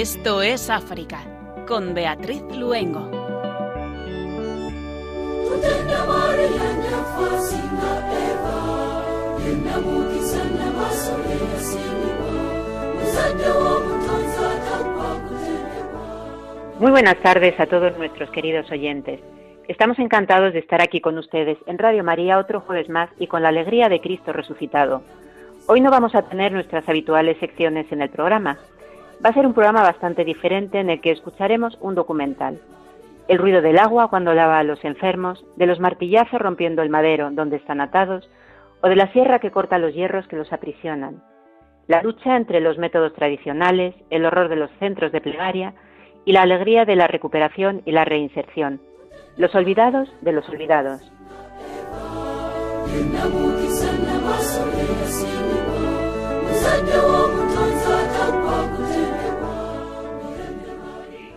Esto es África, con Beatriz Luengo. Muy buenas tardes a todos nuestros queridos oyentes. Estamos encantados de estar aquí con ustedes en Radio María otro jueves más y con la alegría de Cristo resucitado. Hoy no vamos a tener nuestras habituales secciones en el programa. Va a ser un programa bastante diferente en el que escucharemos un documental. El ruido del agua cuando lava a los enfermos, de los martillazos rompiendo el madero donde están atados, o de la sierra que corta los hierros que los aprisionan. La lucha entre los métodos tradicionales, el horror de los centros de plegaria y la alegría de la recuperación y la reinserción. Los olvidados de los olvidados.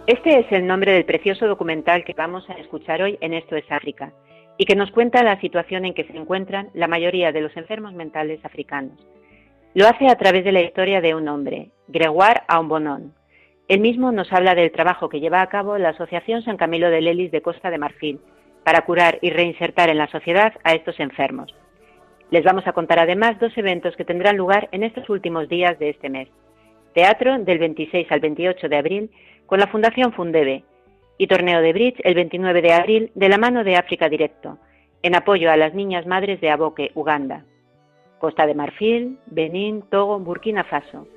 Este es el nombre del precioso documental que vamos a escuchar hoy en Esto es África y que nos cuenta la situación en que se encuentran la mayoría de los enfermos mentales africanos. Lo hace a través de la historia de un hombre, Gregoire Aumbonon. Él mismo nos habla del trabajo que lleva a cabo la Asociación San Camilo de Lelis de Costa de Marfil para curar y reinsertar en la sociedad a estos enfermos. Les vamos a contar además dos eventos que tendrán lugar en estos últimos días de este mes. Teatro del 26 al 28 de abril con la Fundación Fundebe y torneo de bridge el 29 de abril de la mano de África Directo, en apoyo a las niñas madres de Aboque, Uganda. Costa de Marfil, Benín, Togo, Burkina Faso.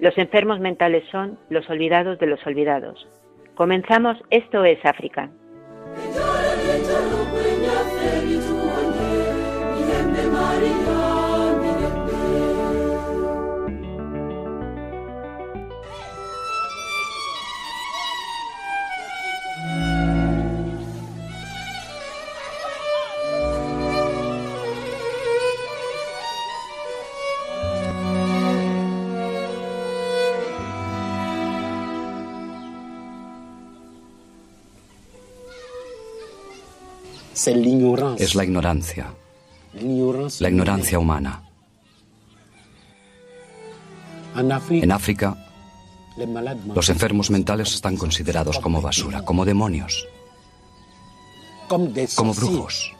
Los enfermos mentales son los olvidados de los olvidados. Comenzamos Esto es África. Es la ignorancia. La ignorancia humana. En África, los enfermos mentales están considerados como basura, como demonios, como brujos.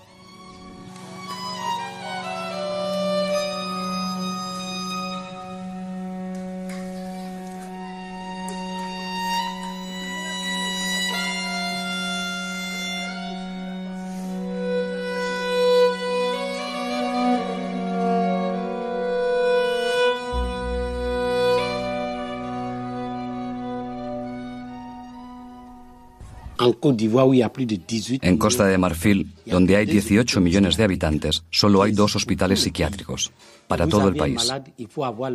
En Costa de Marfil, donde hay 18 millones de habitantes, solo hay dos hospitales psiquiátricos para todo el país.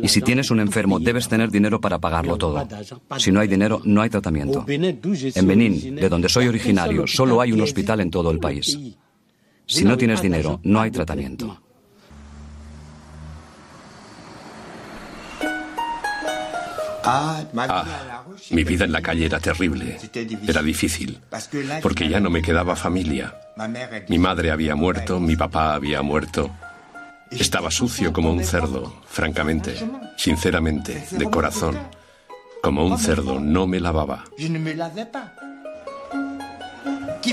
Y si tienes un enfermo, debes tener dinero para pagarlo todo. Si no hay dinero, no hay tratamiento. En Benín, de donde soy originario, solo hay un hospital en todo el país. Si no tienes dinero, no hay tratamiento. Ah, mi vida en la calle era terrible, era difícil, porque ya no me quedaba familia. Mi madre había muerto, mi papá había muerto. Estaba sucio como un cerdo, francamente, sinceramente, de corazón. Como un cerdo, no me lavaba.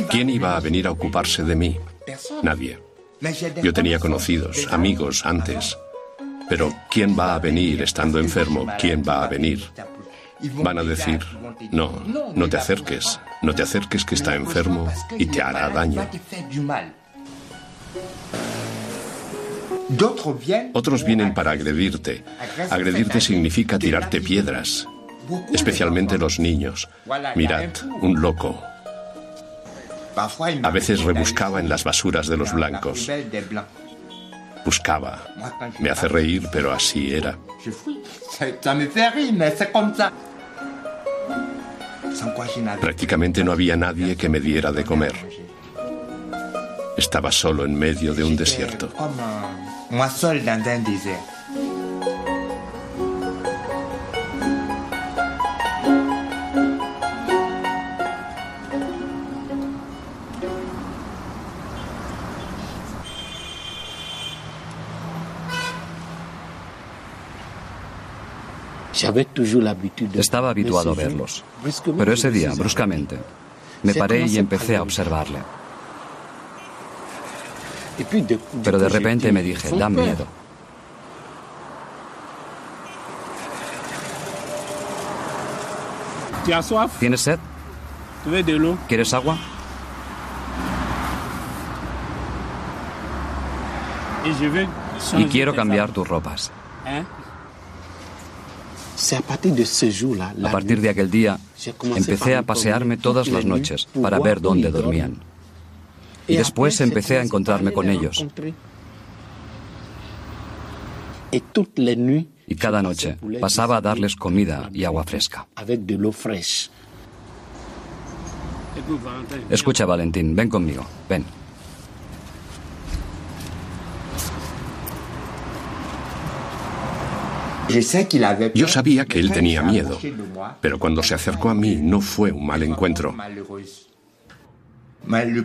¿Quién iba a venir a ocuparse de mí? Nadie. Yo tenía conocidos, amigos antes. Pero ¿quién va a venir estando enfermo? ¿Quién va a venir? Van a decir, no, no te acerques, no te acerques que está enfermo y te hará daño. Otros vienen para agredirte. Agredirte significa tirarte piedras, especialmente los niños. Mirad, un loco. A veces rebuscaba en las basuras de los blancos. Buscaba. Me hace reír, pero así era. Prácticamente no había nadie que me diera de comer. Estaba solo en medio de un desierto. Estaba habituado a verlos. Pero ese día, bruscamente, me paré y empecé a observarle. Pero de repente me dije, dan miedo. ¿Tienes sed? ¿Quieres agua? Y quiero cambiar tus ropas. A partir de aquel día, empecé a pasearme todas las noches para ver dónde dormían. Y después empecé a encontrarme con ellos. Y cada noche pasaba a darles comida y agua fresca. Escucha, Valentín, ven conmigo, ven. Yo sabía que él tenía miedo, pero cuando se acercó a mí no fue un mal encuentro.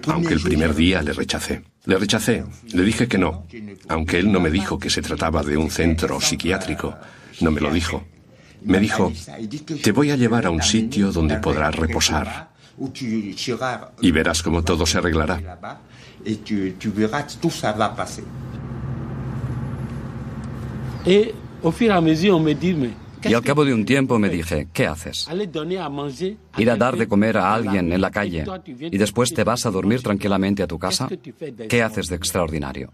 Aunque el primer día le rechacé. Le rechacé, le dije que no, aunque él no me dijo que se trataba de un centro psiquiátrico, no me lo dijo. Me dijo, te voy a llevar a un sitio donde podrás reposar y verás cómo todo se arreglará. Y al cabo de un tiempo me dije, ¿qué haces? Ir a dar de comer a alguien en la calle y después te vas a dormir tranquilamente a tu casa. ¿Qué haces de extraordinario?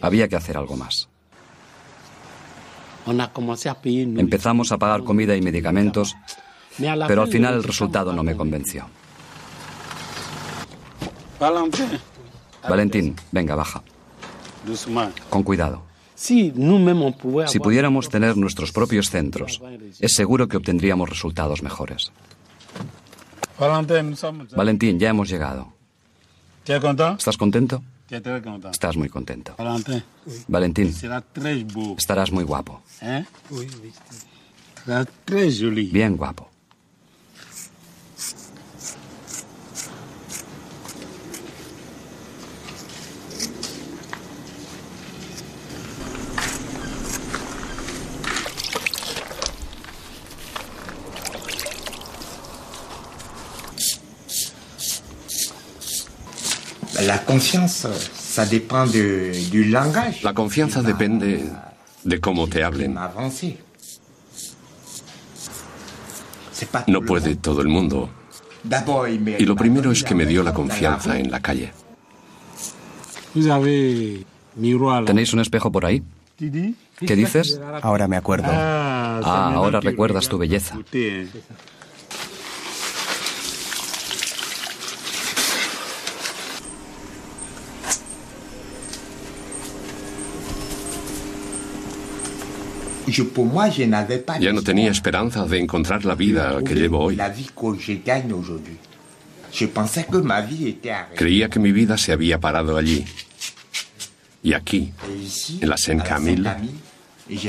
Había que hacer algo más. Empezamos a pagar comida y medicamentos, pero al final el resultado no me convenció. Valentín, venga, baja. Con cuidado. Si pudiéramos tener nuestros propios centros, es seguro que obtendríamos resultados mejores. Valentín, ya hemos llegado. ¿Estás contento? Estás muy contento. Valentín, estarás muy guapo. Bien guapo. La confianza, La confianza depende de cómo te hablen. No puede todo el mundo. Y lo primero es que me dio la confianza en la calle. ¿Tenéis un espejo por ahí? ¿Qué dices? Ahora me acuerdo. Ah, ahora recuerdas tu belleza. Ya no tenía esperanza de encontrar la vida que llevo hoy. Creía que mi vida se había parado allí. Y aquí, en la Saint Camille,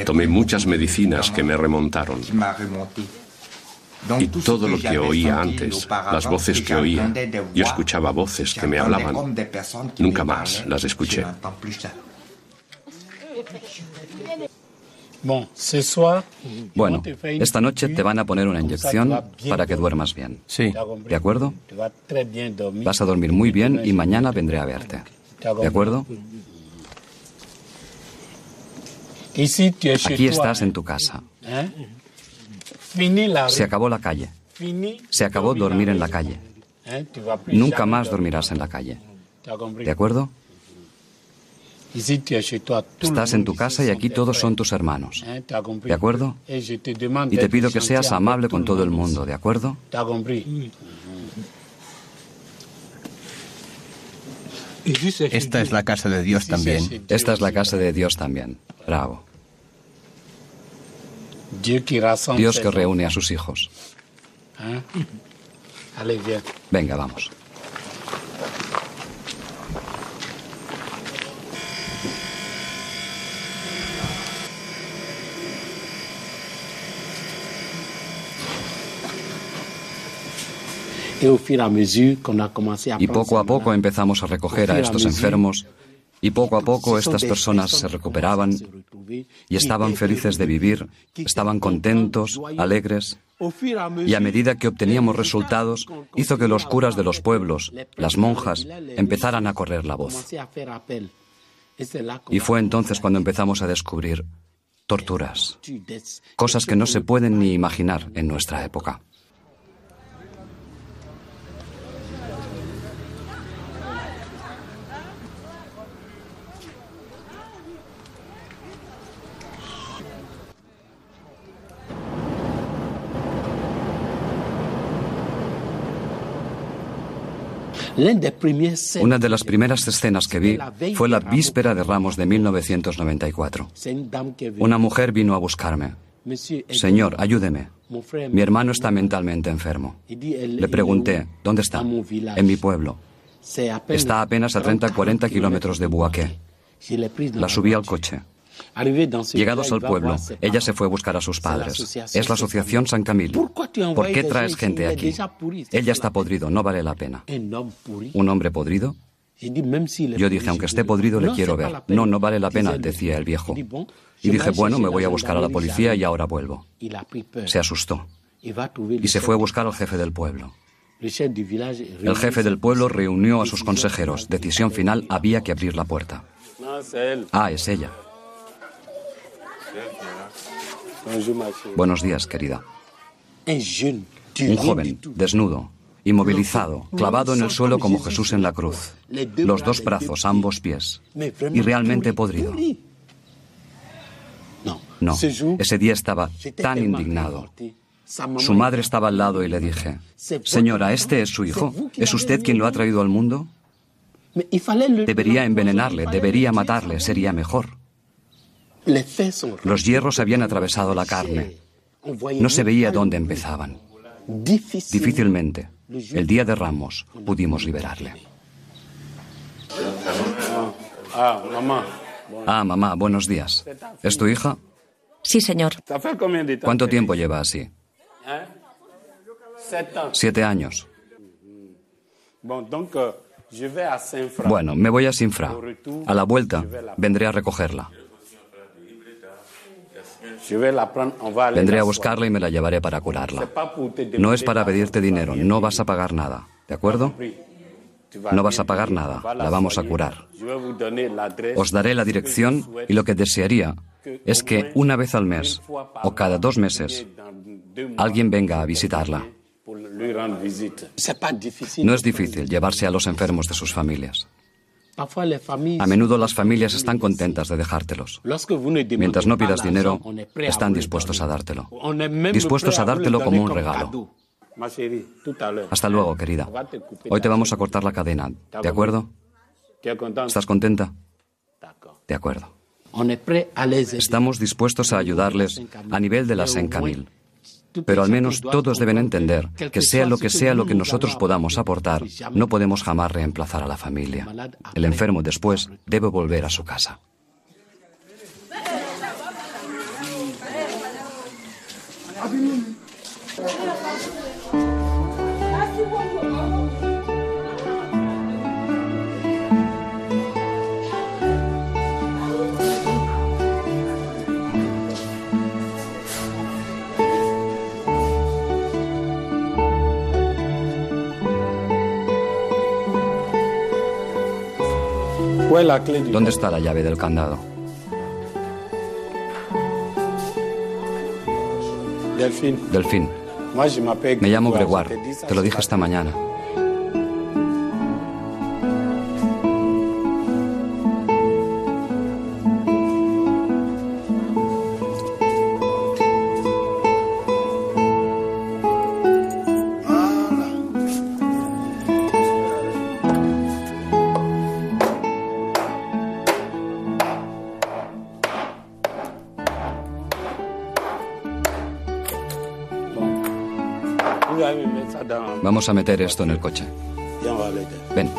tomé muchas medicinas que me remontaron. Y todo lo que oía antes, las voces que oía, yo escuchaba voces que me hablaban. Nunca más las escuché. Bueno, esta noche te van a poner una inyección para que duermas bien. Sí. ¿De acuerdo? Vas a dormir muy bien y mañana vendré a verte. ¿De acuerdo? Aquí estás en tu casa. Se acabó la calle. Se acabó dormir en la calle. Nunca más dormirás en la calle. ¿De acuerdo? Estás en tu casa y aquí todos son tus hermanos. ¿De acuerdo? Y te pido que seas amable con todo el mundo, ¿de acuerdo? Esta es la casa de Dios también. Esta es la casa de Dios también. Bravo. Dios que reúne a sus hijos. Venga, vamos. Y poco a poco empezamos a recoger a estos enfermos Y poco a poco estas personas se recuperaban y estaban felices de vivir, estaban contentos, alegres. Y a medida que obteníamos resultados, hizo que los curas de los pueblos, las monjas, empezaran a correr la voz. Y fue entonces cuando empezamos a descubrir torturas, cosas que no se pueden ni imaginar en nuestra época. Una de las primeras escenas que vi fue la víspera de Ramos de 1994. Una mujer vino a buscarme. Señor, ayúdeme. Mi hermano está mentalmente enfermo. Le pregunté, ¿dónde está? En mi pueblo. Está apenas a 30-40 kilómetros de Buaqué. La subí al coche. Llegados al pueblo, ella se fue a buscar a sus padres. Es la Asociación San Camilo. ¿Por qué traes gente aquí? Ella está podrido, no vale la pena. ¿Un hombre podrido? Yo dije, aunque esté podrido, le quiero ver. No, no vale la pena, decía el viejo. Y dije, bueno, me voy a buscar a la policía y ahora vuelvo. Se asustó. Y se fue a buscar al jefe del pueblo. El jefe del pueblo reunió a sus consejeros. Decisión final, había que abrir la puerta. Ah, es ella. Buenos días, querida. Un joven, desnudo, inmovilizado, clavado en el suelo como Jesús en la cruz, los dos brazos, ambos pies, y realmente podrido. No, ese día estaba tan indignado. Su madre estaba al lado y le dije, Señora, ¿este es su hijo? ¿Es usted quien lo ha traído al mundo? Debería envenenarle, debería matarle, sería mejor. Los hierros habían atravesado la carne. No se veía dónde empezaban. Difícilmente, el día de Ramos, pudimos liberarle. Ah, mamá, buenos días. ¿Es tu hija? Sí, señor. ¿Cuánto tiempo lleva así? Siete años. Bueno, me voy a Sinfra. A la vuelta, vendré a recogerla. Vendré a buscarla y me la llevaré para curarla. No es para pedirte dinero, no vas a pagar nada, ¿de acuerdo? No vas a pagar nada, la vamos a curar. Os daré la dirección y lo que desearía es que una vez al mes o cada dos meses alguien venga a visitarla. No es difícil llevarse a los enfermos de sus familias. A menudo las familias están contentas de dejártelos. Mientras no pidas dinero, están dispuestos a dártelo. Dispuestos a dártelo como un regalo. Hasta luego, querida. Hoy te vamos a cortar la cadena, ¿de acuerdo? ¿Estás contenta? De acuerdo. Estamos dispuestos a ayudarles a nivel de la Sencamil. Pero al menos todos deben entender que sea lo que sea lo que nosotros podamos aportar, no podemos jamás reemplazar a la familia. El enfermo después debe volver a su casa. ¿Dónde está la llave del candado? Delfín. Me llamo Gregoire. Te lo dije esta mañana. Vamos a meter esto en el coche. Ven.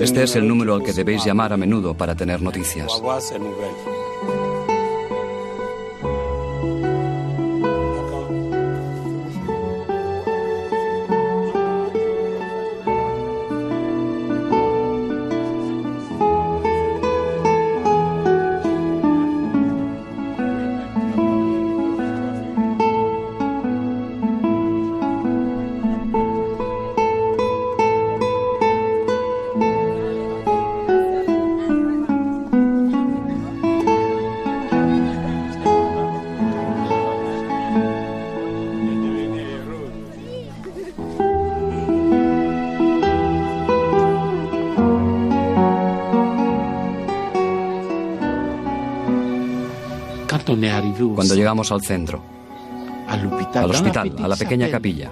Este es el número al que debéis llamar a menudo para tener noticias. Cuando llegamos al centro, al hospital, a la pequeña capilla,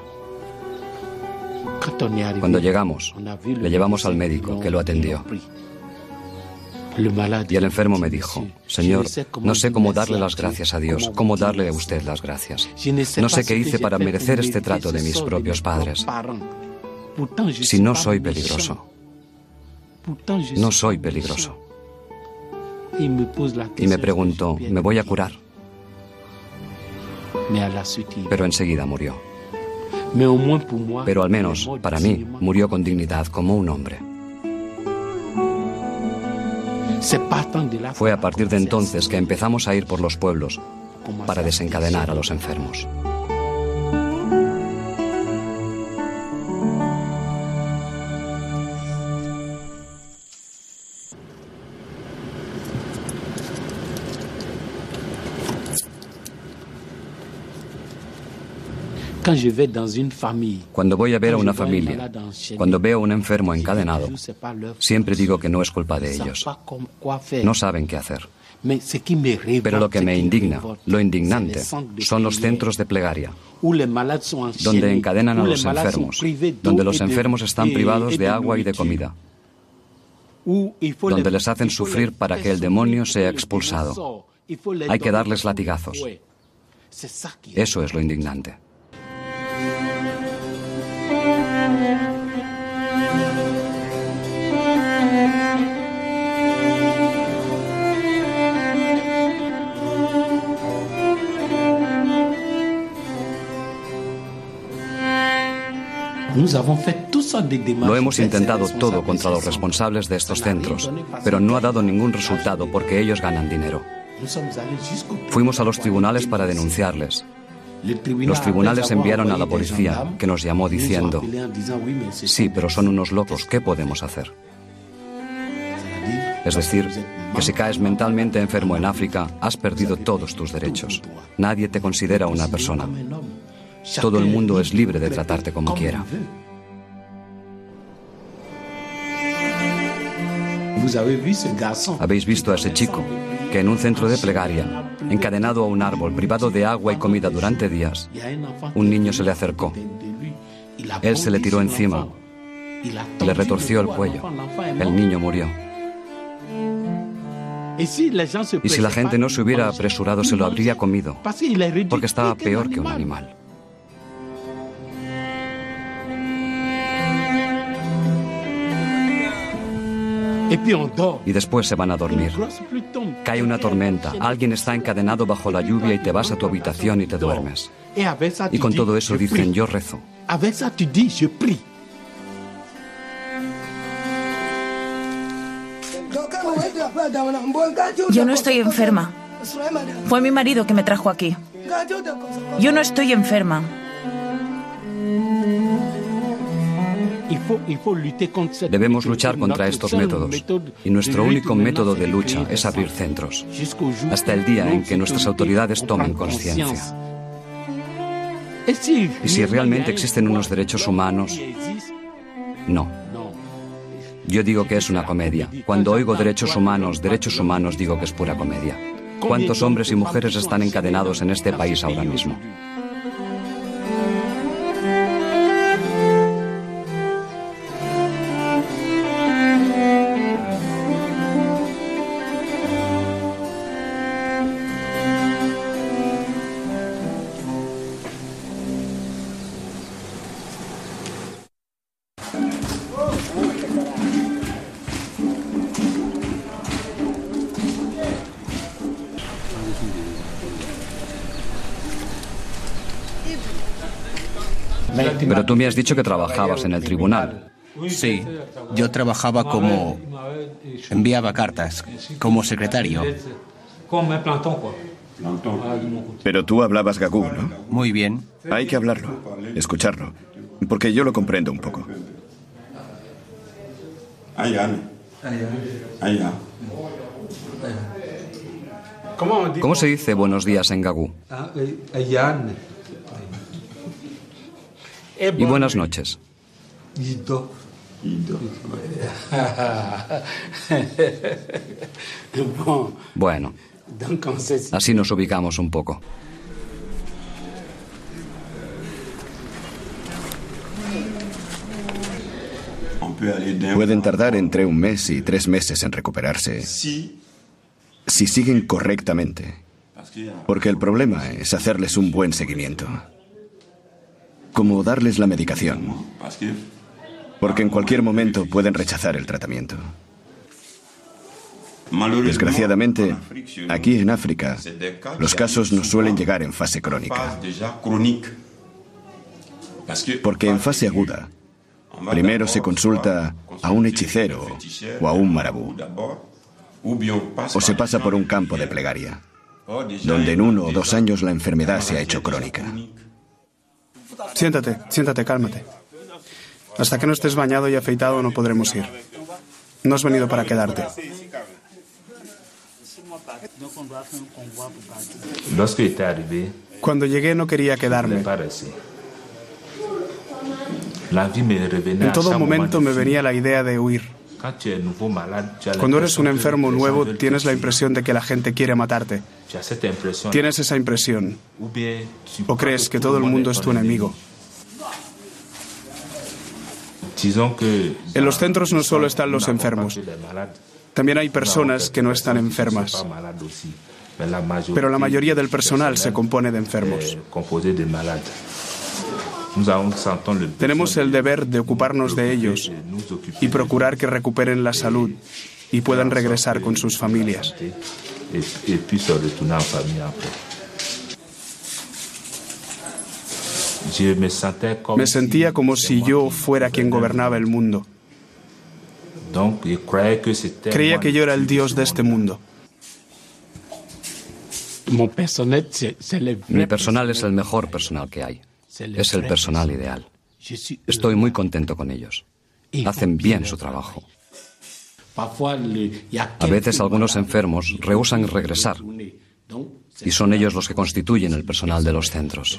cuando llegamos, le llevamos al médico que lo atendió. Y el enfermo me dijo, Señor, no sé cómo darle las gracias a Dios, cómo darle a usted las gracias. No sé qué hice para merecer este trato de mis propios padres. Si no soy peligroso. No soy peligroso. Y me preguntó, ¿me voy a curar? Pero enseguida murió. Pero al menos, para mí, murió con dignidad como un hombre. Fue a partir de entonces que empezamos a ir por los pueblos para desencadenar a los enfermos. Cuando voy a ver a una familia, cuando veo a un enfermo encadenado, siempre digo que no es culpa de ellos. No saben qué hacer. Pero lo que me indigna, lo indignante, son los centros de plegaria, donde encadenan a los enfermos, donde los enfermos están privados de agua y de comida, donde les hacen sufrir para que el demonio sea expulsado. Hay que darles latigazos. Eso es lo indignante. Lo hemos intentado todo contra los responsables de estos centros, pero no ha dado ningún resultado porque ellos ganan dinero. Fuimos a los tribunales para denunciarles. Los tribunales enviaron a la policía, que nos llamó diciendo, sí, pero son unos locos, ¿qué podemos hacer? Es decir, que si caes mentalmente enfermo en África, has perdido todos tus derechos. Nadie te considera una persona. Todo el mundo es libre de tratarte como quiera. Habéis visto a ese chico en un centro de plegaria, encadenado a un árbol, privado de agua y comida durante días, un niño se le acercó. Él se le tiró encima, le retorció el cuello. El niño murió. Y si la gente no se hubiera apresurado, se lo habría comido, porque estaba peor que un animal. Y después se van a dormir. Cae una tormenta, alguien está encadenado bajo la lluvia y te vas a tu habitación y te duermes. Y con todo eso dicen, yo rezo. Yo no estoy enferma. Fue mi marido que me trajo aquí. Yo no estoy enferma. Debemos luchar contra estos métodos y nuestro único método de lucha es abrir centros, hasta el día en que nuestras autoridades tomen conciencia. Y si realmente existen unos derechos humanos, no. Yo digo que es una comedia. Cuando oigo derechos humanos, derechos humanos, digo que es pura comedia. ¿Cuántos hombres y mujeres están encadenados en este país ahora mismo? Pero tú me has dicho que trabajabas en el tribunal. Sí, yo trabajaba como... enviaba cartas, como secretario. Pero tú hablabas gagú, ¿no? Muy bien. Hay que hablarlo, escucharlo, porque yo lo comprendo un poco. ¿Cómo se dice buenos días en gagú? Y buenas noches. Bueno, Así nos ubicamos un poco. Pueden tardar entre un mes y tres meses en recuperarse si siguen correctamente. Porque el problema es hacerles un buen seguimiento. Como darles la medicación. Porque en cualquier momento pueden rechazar el tratamiento. Desgraciadamente, aquí en África, los casos no suelen llegar en fase crónica. Porque en fase aguda, primero se consulta a un hechicero o a un marabú, o se pasa por un campo de plegaria, donde en uno o dos años la enfermedad se ha hecho crónica. Siéntate, siéntate, cálmate. Hasta que no estés bañado y afeitado no podremos ir. No has venido para quedarte. Cuando llegué no quería quedarme. En todo momento me venía la idea de huir. Cuando eres un enfermo nuevo tienes la impresión de que la gente quiere matarte. Tienes esa impresión. O crees que todo el mundo es tu enemigo. En los centros no solo están los enfermos, también hay personas que no están enfermas. Pero la mayoría del personal se compone de enfermos. Tenemos el deber de ocuparnos de ellos y procurar que recuperen la salud y puedan regresar con sus familias. Me sentía como si yo fuera quien gobernaba el mundo. Creía que yo era el Dios de este mundo. Mi personal es el mejor personal que hay. Es el personal ideal. Estoy muy contento con ellos. Hacen bien su trabajo. A veces algunos enfermos rehusan regresar y son ellos los que constituyen el personal de los centros.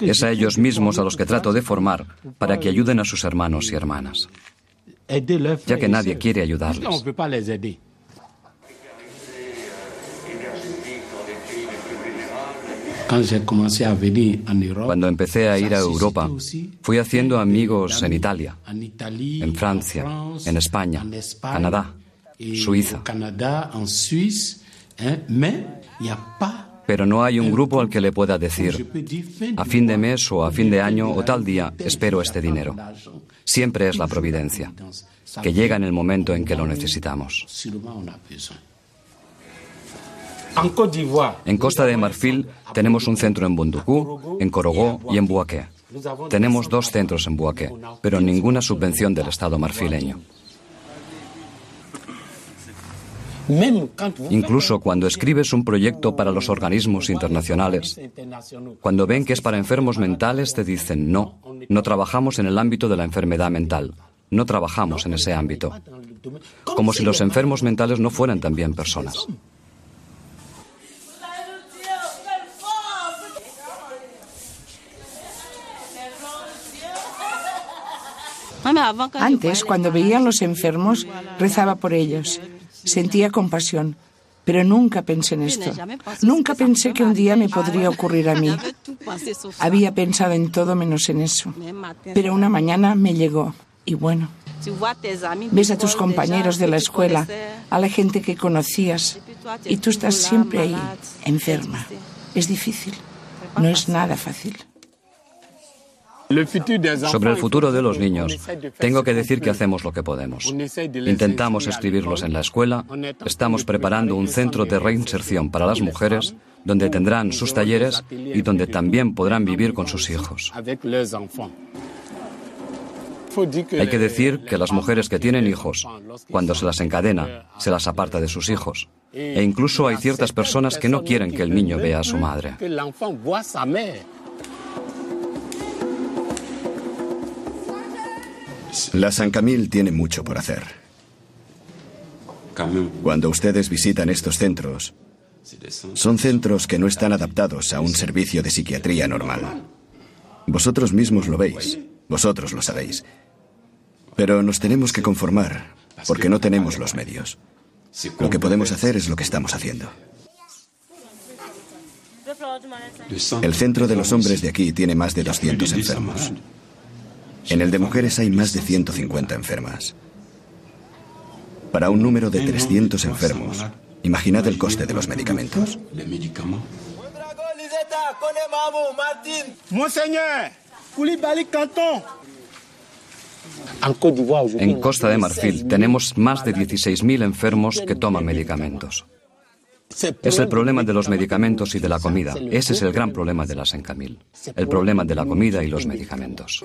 Es a ellos mismos a los que trato de formar para que ayuden a sus hermanos y hermanas, ya que nadie quiere ayudarles. Cuando empecé a ir a Europa, fui haciendo amigos en Italia, en Francia, en España, Canadá, Suiza. Pero no hay un grupo al que le pueda decir, a fin de mes o a fin de año o tal día, espero este dinero. Siempre es la providencia, que llega en el momento en que lo necesitamos. En Costa de Marfil tenemos un centro en Bundukú, en Corogó y en Buaké. Tenemos dos centros en Buaké, pero ninguna subvención del Estado marfileño. Incluso cuando escribes un proyecto para los organismos internacionales, cuando ven que es para enfermos mentales, te dicen, no, no trabajamos en el ámbito de la enfermedad mental, no trabajamos en ese ámbito. Como si los enfermos mentales no fueran también personas. Antes, cuando veía a los enfermos, rezaba por ellos. Sentía compasión. Pero nunca pensé en esto. Nunca pensé que un día me podría ocurrir a mí. Había pensado en todo menos en eso. Pero una mañana me llegó. Y bueno, ves a tus compañeros de la escuela, a la gente que conocías, y tú estás siempre ahí, enferma. Es difícil. No es nada fácil. Sobre el futuro de los niños, tengo que decir que hacemos lo que podemos. Intentamos escribirlos en la escuela, estamos preparando un centro de reinserción para las mujeres, donde tendrán sus talleres y donde también podrán vivir con sus hijos. Hay que decir que las mujeres que tienen hijos, cuando se las encadena, se las aparta de sus hijos. E incluso hay ciertas personas que no quieren que el niño vea a su madre. La San Camil tiene mucho por hacer. Cuando ustedes visitan estos centros, son centros que no están adaptados a un servicio de psiquiatría normal. Vosotros mismos lo veis, vosotros lo sabéis. Pero nos tenemos que conformar, porque no tenemos los medios. Lo que podemos hacer es lo que estamos haciendo. El centro de los hombres de aquí tiene más de 200 enfermos. En el de mujeres hay más de 150 enfermas. Para un número de 300 enfermos, imaginad el coste de los medicamentos. En Costa de Marfil tenemos más de 16.000 enfermos que toman medicamentos. Es el problema de los medicamentos y de la comida. Ese es el gran problema de la Sencamil. El problema de la comida y los medicamentos.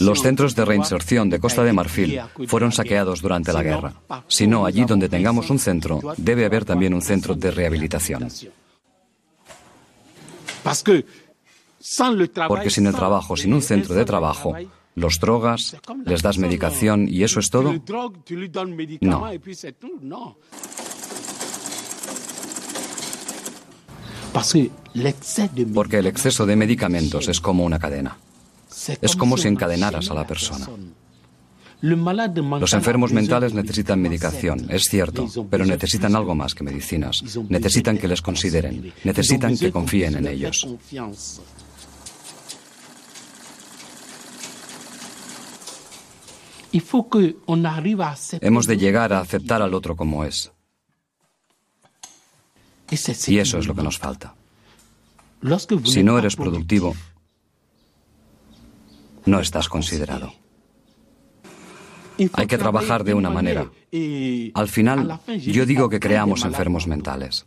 Los centros de reinserción de Costa de Marfil fueron saqueados durante la guerra. Si no, allí donde tengamos un centro, debe haber también un centro de rehabilitación. Porque sin el trabajo, sin un centro de trabajo, los drogas, les das medicación y eso es todo. No. Porque el exceso de medicamentos es como una cadena. Es como si encadenaras a la persona. Los enfermos mentales necesitan medicación, es cierto, pero necesitan algo más que medicinas. Necesitan que les consideren, necesitan que confíen en ellos. Hemos de llegar a aceptar al otro como es. Y eso es lo que nos falta. Si no eres productivo, no estás considerado. Hay que trabajar de una manera. Al final, yo digo que creamos enfermos mentales.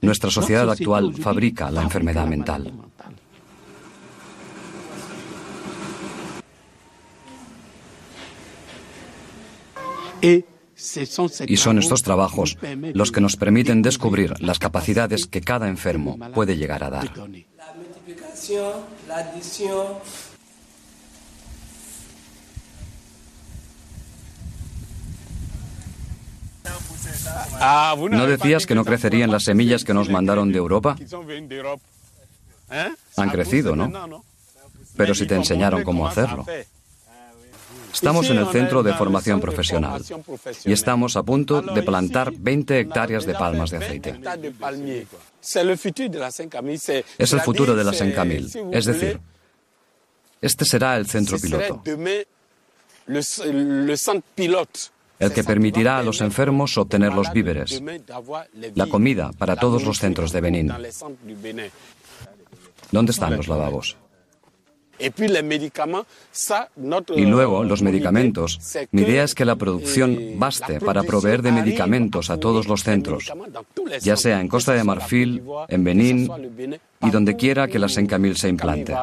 Nuestra sociedad actual fabrica la enfermedad mental. Y son estos trabajos los que nos permiten descubrir las capacidades que cada enfermo puede llegar a dar. Ah, ¿No decías que no crecerían las semillas que nos mandaron de Europa? Han crecido, ¿no? Pero si te enseñaron cómo hacerlo. Estamos en el Centro de Formación Profesional y estamos a punto de plantar 20 hectáreas de palmas de aceite. Es el futuro de la Sencamil, es decir, este será el centro piloto el que permitirá a los enfermos obtener los víveres, la comida para todos los centros de Benín. ¿Dónde están los lavabos? Y luego, los medicamentos. Mi idea es que la producción baste para proveer de medicamentos a todos los centros, ya sea en Costa de Marfil, en Benín y donde quiera que la Sencamil se implante.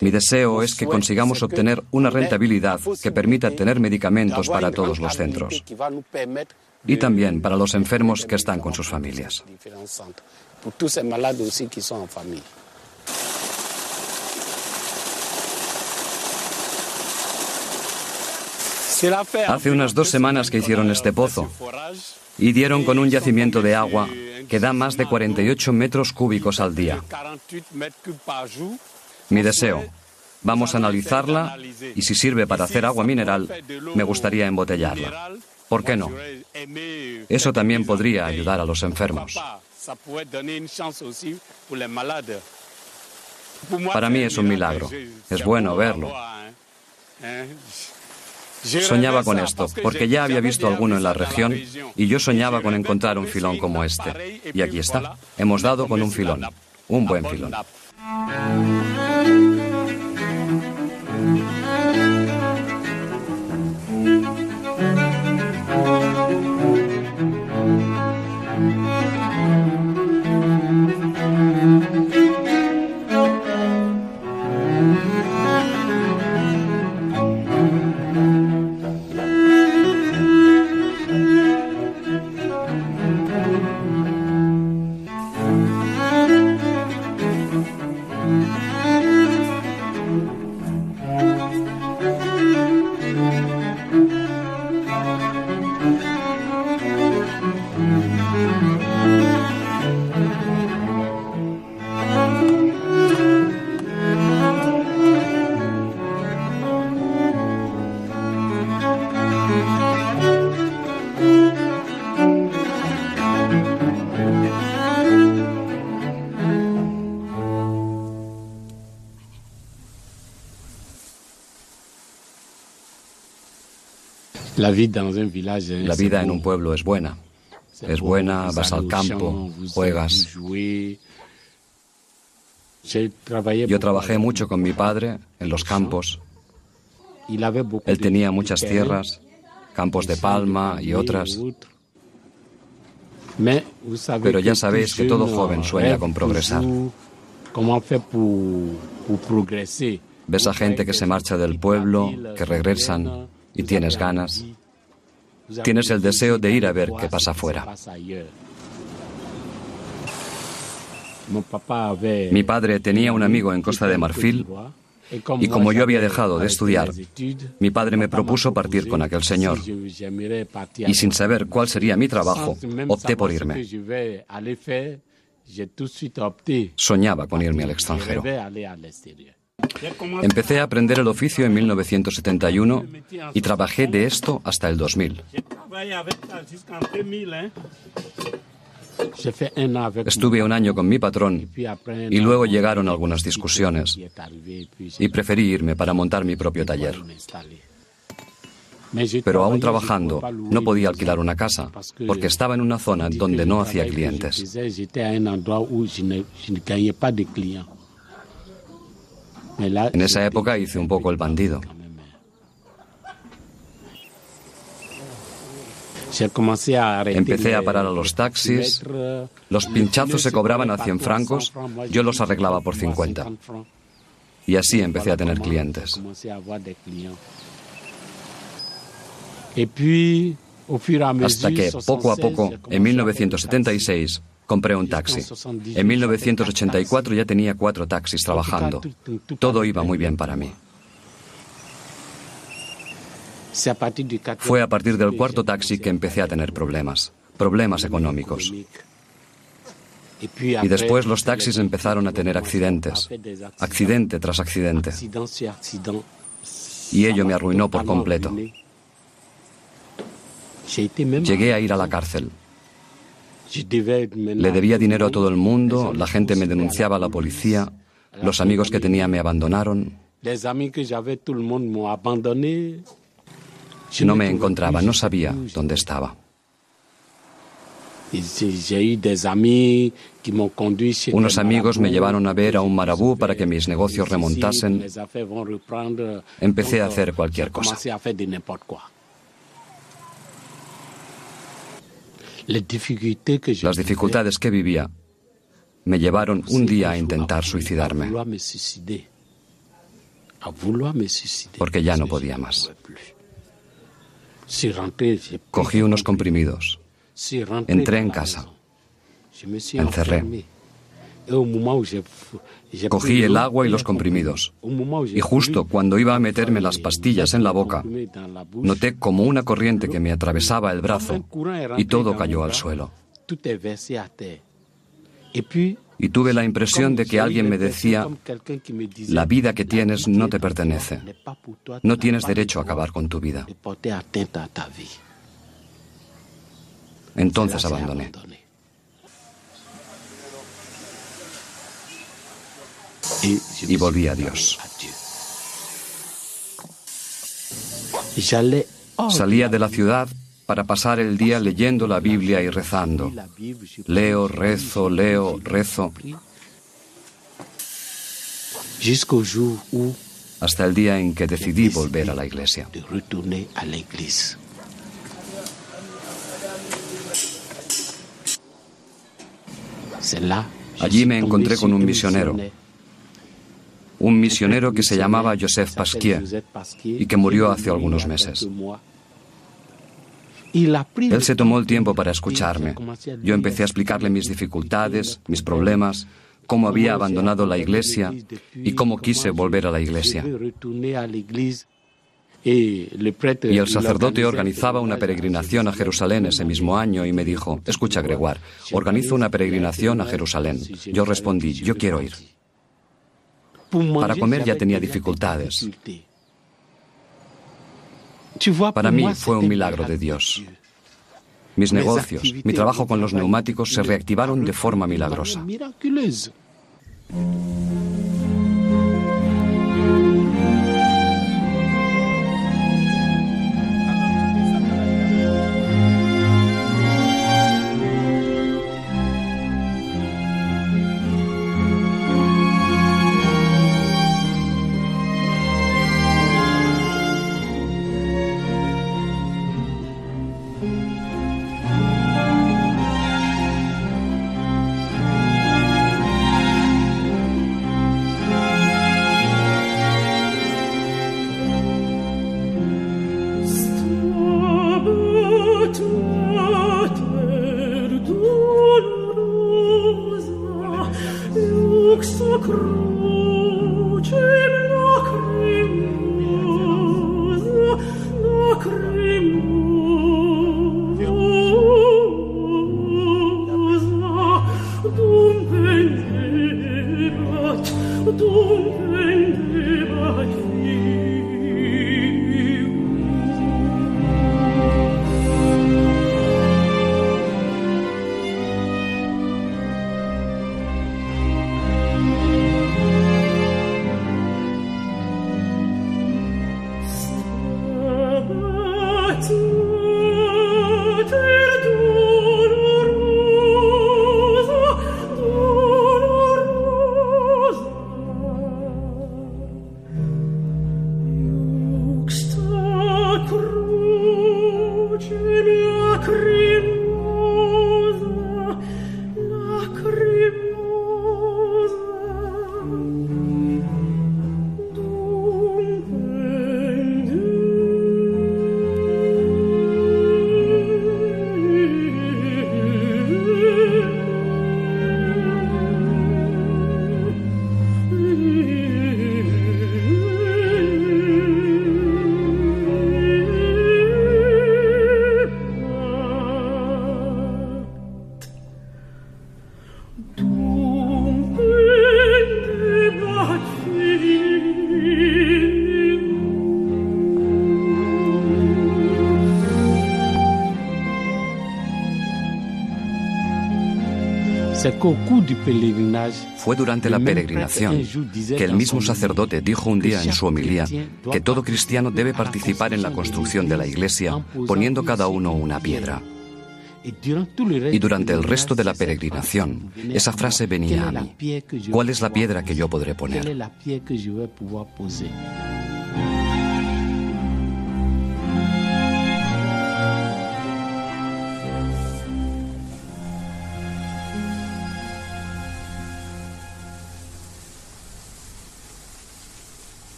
Mi deseo es que consigamos obtener una rentabilidad que permita tener medicamentos para todos los centros y también para los enfermos que están con sus familias. Hace unas dos semanas que hicieron este pozo y dieron con un yacimiento de agua que da más de 48 metros cúbicos al día. Mi deseo, vamos a analizarla y si sirve para hacer agua mineral, me gustaría embotellarla. ¿Por qué no? Eso también podría ayudar a los enfermos. Para mí es un milagro. Es bueno verlo. Soñaba con esto, porque ya había visto alguno en la región y yo soñaba con encontrar un filón como este. Y aquí está. Hemos dado con un filón. Un buen filón. La vida en un pueblo es buena. Es buena, vas al campo, juegas. Yo trabajé mucho con mi padre en los campos. Él tenía muchas tierras, campos de palma y otras. Pero ya sabéis que todo joven sueña con progresar. Ves a gente que se marcha del pueblo, que regresan y tienes ganas. Tienes el deseo de ir a ver qué pasa afuera. Mi padre tenía un amigo en Costa de Marfil y como yo había dejado de estudiar, mi padre me propuso partir con aquel señor. Y sin saber cuál sería mi trabajo, opté por irme. Soñaba con irme al extranjero. Empecé a aprender el oficio en 1971 y trabajé de esto hasta el 2000. Estuve un año con mi patrón y luego llegaron algunas discusiones y preferí irme para montar mi propio taller. Pero aún trabajando, no podía alquilar una casa porque estaba en una zona donde no hacía clientes. En esa época hice un poco el bandido. Empecé a parar a los taxis, los pinchazos se cobraban a 100 francos, yo los arreglaba por 50. Y así empecé a tener clientes. Hasta que, poco a poco, en 1976, compré un taxi. En 1984 ya tenía cuatro taxis trabajando. Todo iba muy bien para mí. Fue a partir del cuarto taxi que empecé a tener problemas, problemas económicos. Y después los taxis empezaron a tener accidentes, accidente tras accidente. Y ello me arruinó por completo. Llegué a ir a la cárcel. Le debía dinero a todo el mundo, la gente me denunciaba a la policía, los amigos que tenía me abandonaron. No me encontraba, no sabía dónde estaba. Unos amigos me llevaron a ver a un marabú para que mis negocios remontasen. Empecé a hacer cualquier cosa. Las dificultades que vivía me llevaron un día a intentar suicidarme, porque ya no podía más. Cogí unos comprimidos, entré en casa, encerré. Cogí el agua y los comprimidos. Y justo cuando iba a meterme las pastillas en la boca, noté como una corriente que me atravesaba el brazo y todo cayó al suelo. Y tuve la impresión de que alguien me decía, la vida que tienes no te pertenece. No tienes derecho a acabar con tu vida. Entonces abandoné. Y volví a Dios. Salía de la ciudad para pasar el día leyendo la Biblia y rezando. Leo, rezo, leo, rezo. Hasta el día en que decidí volver a la iglesia. Allí me encontré con un misionero un misionero que se llamaba Joseph Pasquier y que murió hace algunos meses. Él se tomó el tiempo para escucharme. Yo empecé a explicarle mis dificultades, mis problemas, cómo había abandonado la iglesia y cómo quise volver a la iglesia. Y el sacerdote organizaba una peregrinación a Jerusalén ese mismo año y me dijo, escucha Gregoire, organizo una peregrinación a Jerusalén. Yo respondí, yo quiero ir. Para comer ya tenía dificultades. Para mí fue un milagro de Dios. Mis negocios, mi trabajo con los neumáticos se reactivaron de forma milagrosa. Fue durante la peregrinación que el mismo sacerdote dijo un día en su homilía que todo cristiano debe participar en la construcción de la iglesia poniendo cada uno una piedra. Y durante el resto de la peregrinación, esa frase venía a mí. ¿Cuál es la piedra que yo podré poner?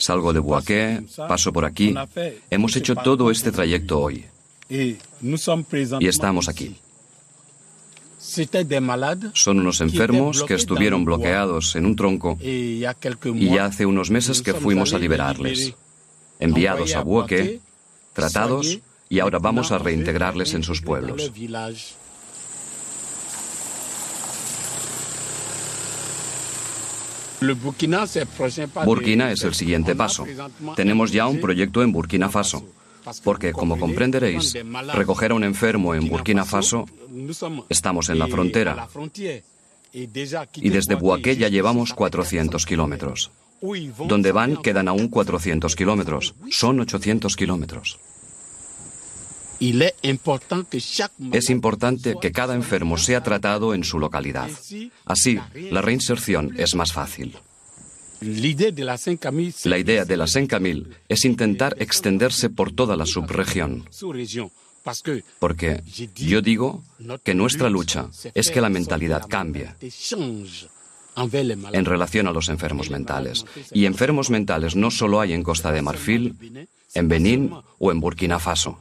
Salgo de Boaké, paso por aquí. Hemos hecho todo este trayecto hoy. Y estamos aquí. Son unos enfermos que estuvieron bloqueados en un tronco y ya hace unos meses que fuimos a liberarles. Enviados a Boaké, tratados y ahora vamos a reintegrarles en sus pueblos. Burkina es el siguiente paso. Tenemos ya un proyecto en Burkina Faso, porque como comprenderéis, recoger a un enfermo en Burkina Faso, estamos en la frontera. Y desde Buaké ya llevamos 400 kilómetros. Donde van quedan aún 400 kilómetros. Son 800 kilómetros. Es importante que cada enfermo sea tratado en su localidad. Así, la reinserción es más fácil. La idea de la Sencamil es intentar extenderse por toda la subregión. Porque yo digo que nuestra lucha es que la mentalidad cambie en relación a los enfermos mentales. Y enfermos mentales no solo hay en Costa de Marfil, en Benín o en Burkina Faso.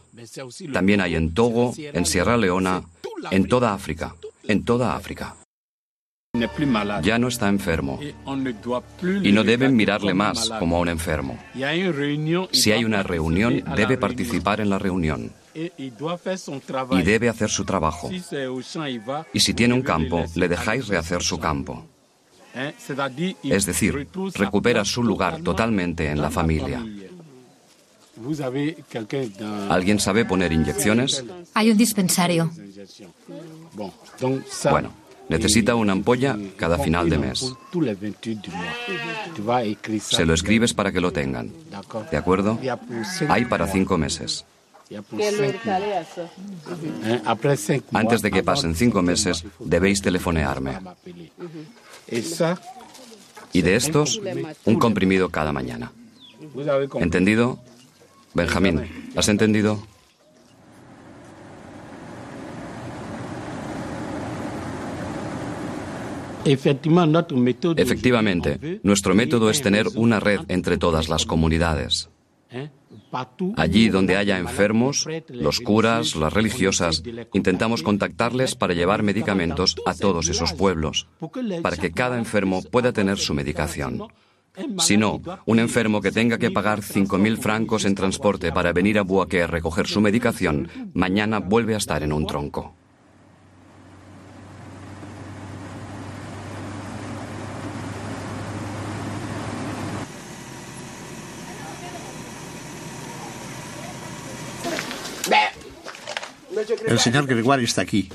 También hay en Togo, en Sierra Leona, en toda África, en toda África. Ya no está enfermo y no deben mirarle más como a un enfermo. Si hay una reunión, debe participar en la reunión y debe hacer su trabajo. Y si tiene un campo, le dejáis rehacer su campo. Es decir, recupera su lugar totalmente en la familia. ¿Alguien sabe poner inyecciones? Hay un dispensario. Bueno, necesita una ampolla cada final de mes. Se lo escribes para que lo tengan. ¿De acuerdo? Hay para cinco meses. Antes de que pasen cinco meses, debéis telefonearme. Y de estos, un comprimido cada mañana. ¿Entendido? Benjamín, ¿has entendido? Efectivamente, nuestro método es tener una red entre todas las comunidades. Allí donde haya enfermos, los curas, las religiosas, intentamos contactarles para llevar medicamentos a todos esos pueblos, para que cada enfermo pueda tener su medicación. Si no, un enfermo que tenga que pagar 5.000 francos en transporte para venir a Buaque a recoger su medicación, mañana vuelve a estar en un tronco. El señor Gregoire está aquí.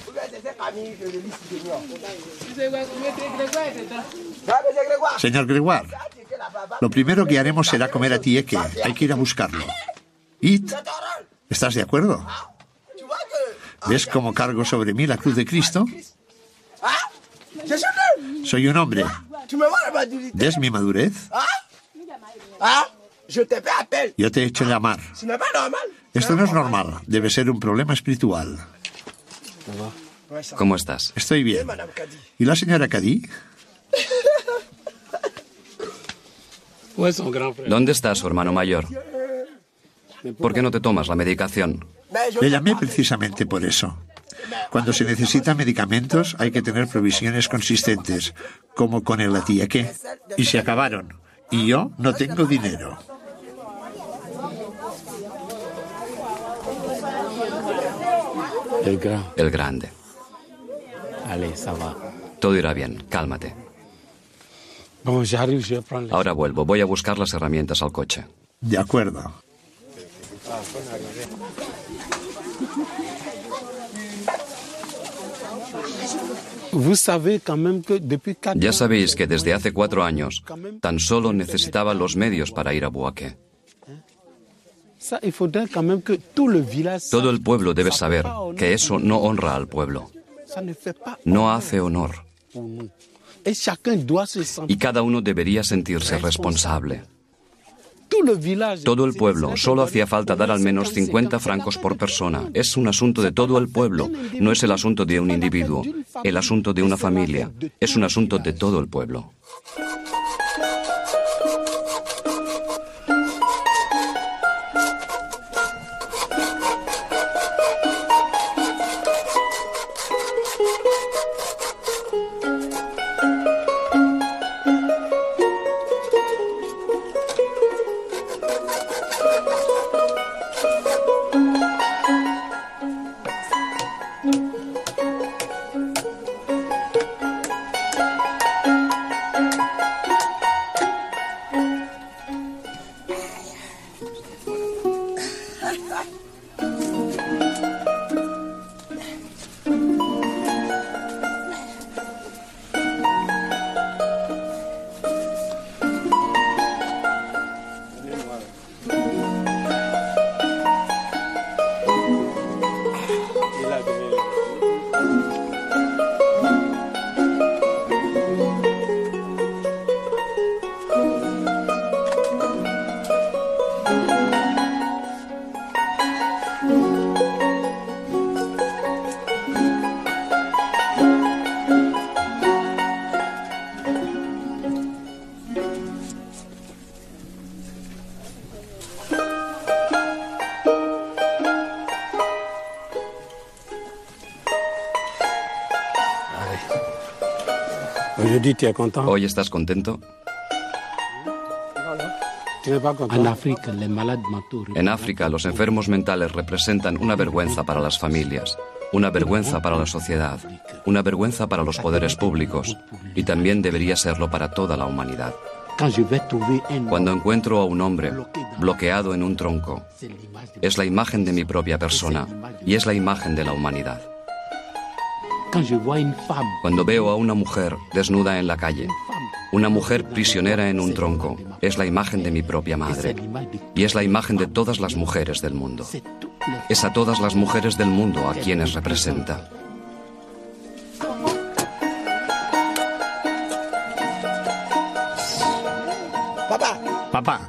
Señor Gregoire, lo primero que haremos será comer a Tieque. Hay que ir a buscarlo. It, ¿estás de acuerdo? ¿Ves cómo cargo sobre mí la cruz de Cristo? Soy un hombre. ¿Ves mi madurez? Yo te he hecho llamar. Esto no es normal. Debe ser un problema espiritual. ¿Cómo estás? Estoy bien. ¿Y la señora Cadí? ¿Dónde está su hermano mayor? ¿Por qué no te tomas la medicación? Le llamé precisamente por eso. Cuando se necesitan medicamentos hay que tener provisiones consistentes, como con el que Y se acabaron. Y yo no tengo dinero. El, grande. Todo irá bien, cálmate. Ahora vuelvo, voy a buscar las herramientas al coche. De acuerdo. Ya sabéis que desde hace cuatro años tan solo necesitaba los medios para ir a Buaque. Todo el pueblo debe saber que eso no honra al pueblo. No hace honor. Y cada uno debería sentirse responsable. Todo el pueblo, solo hacía falta dar al menos 50 francos por persona. Es un asunto de todo el pueblo, no es el asunto de un individuo, el asunto de una familia, es un asunto de todo el pueblo. ¿Hoy estás contento? En África, los enfermos mentales representan una vergüenza para las familias, una vergüenza para la sociedad, una vergüenza para los poderes públicos y también debería serlo para toda la humanidad. Cuando encuentro a un hombre bloqueado en un tronco, es la imagen de mi propia persona y es la imagen de la humanidad. Cuando veo a una mujer desnuda en la calle, una mujer prisionera en un tronco, es la imagen de mi propia madre y es la imagen de todas las mujeres del mundo. Es a todas las mujeres del mundo a quienes representa. Papá,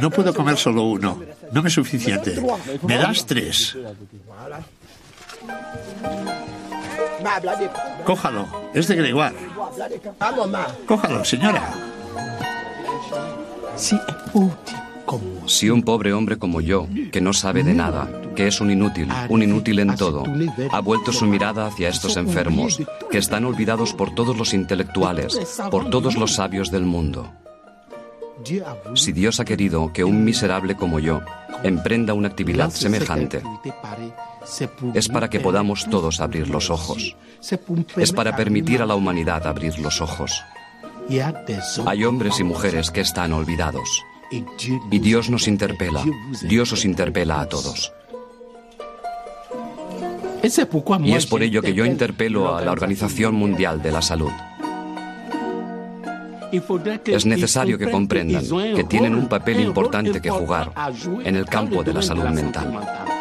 no puedo comer solo uno. No me es suficiente. Me das tres. Cójalo, es de Gregoire. Cójalo, señora. Si un pobre hombre como yo, que no sabe de nada, que es un inútil, un inútil en todo, ha vuelto su mirada hacia estos enfermos, que están olvidados por todos los intelectuales, por todos los sabios del mundo. Si Dios ha querido que un miserable como yo emprenda una actividad semejante, es para que podamos todos abrir los ojos. Es para permitir a la humanidad abrir los ojos. Hay hombres y mujeres que están olvidados. Y Dios nos interpela, Dios os interpela a todos. Y es por ello que yo interpelo a la Organización Mundial de la Salud. Es necesario que comprendan que tienen un papel importante que jugar en el campo de la salud mental.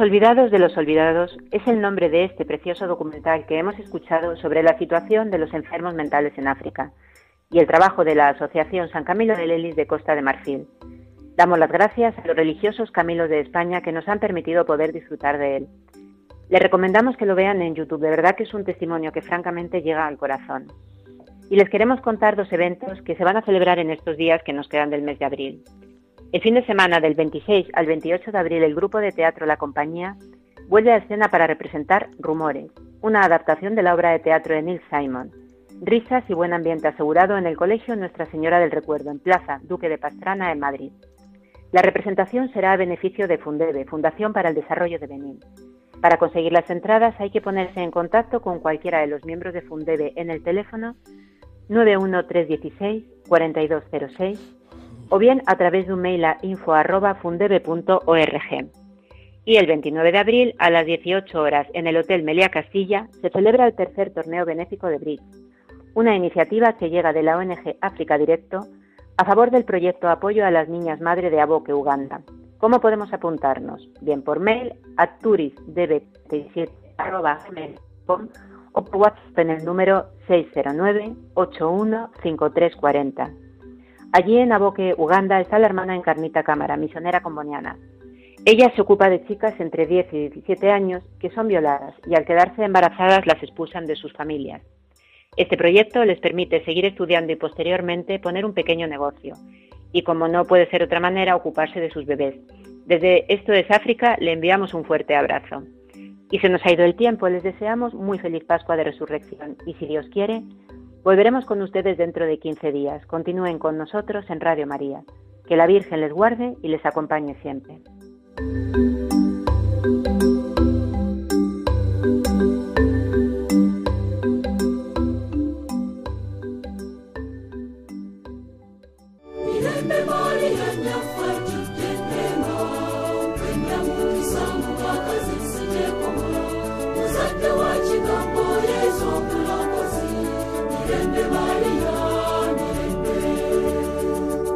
Los olvidados de los olvidados es el nombre de este precioso documental que hemos escuchado sobre la situación de los enfermos mentales en África y el trabajo de la Asociación San Camilo de Lelis de Costa de Marfil. Damos las gracias a los religiosos Camilos de España que nos han permitido poder disfrutar de él. Les recomendamos que lo vean en YouTube, de verdad que es un testimonio que francamente llega al corazón. Y les queremos contar dos eventos que se van a celebrar en estos días que nos quedan del mes de abril. El fin de semana del 26 al 28 de abril el grupo de teatro La Compañía vuelve a escena para representar Rumores, una adaptación de la obra de teatro de Neil Simon. Risas y buen ambiente asegurado en el Colegio Nuestra Señora del Recuerdo, en Plaza Duque de Pastrana, en Madrid. La representación será a beneficio de Fundebe, Fundación para el Desarrollo de Benín. Para conseguir las entradas hay que ponerse en contacto con cualquiera de los miembros de Fundebe en el teléfono 91316 4206 o bien a través de un mail a info.fundebe.org. Y el 29 de abril, a las 18 horas, en el Hotel Melia Castilla, se celebra el tercer torneo benéfico de Bridge, una iniciativa que llega de la ONG África Directo a favor del proyecto Apoyo a las Niñas Madre de Aboque, Uganda. ¿Cómo podemos apuntarnos? Bien por mail a turisdb37.com o WhatsApp en el número 609 815340. Allí en Aboque, Uganda, está la hermana Encarnita Cámara, misionera comboniana. Ella se ocupa de chicas entre 10 y 17 años que son violadas y al quedarse embarazadas las expulsan de sus familias. Este proyecto les permite seguir estudiando y posteriormente poner un pequeño negocio y, como no puede ser otra manera, ocuparse de sus bebés. Desde Esto es África le enviamos un fuerte abrazo. Y se nos ha ido el tiempo, les deseamos muy feliz Pascua de Resurrección y, si Dios quiere, Volveremos con ustedes dentro de 15 días. Continúen con nosotros en Radio María. Que la Virgen les guarde y les acompañe siempre.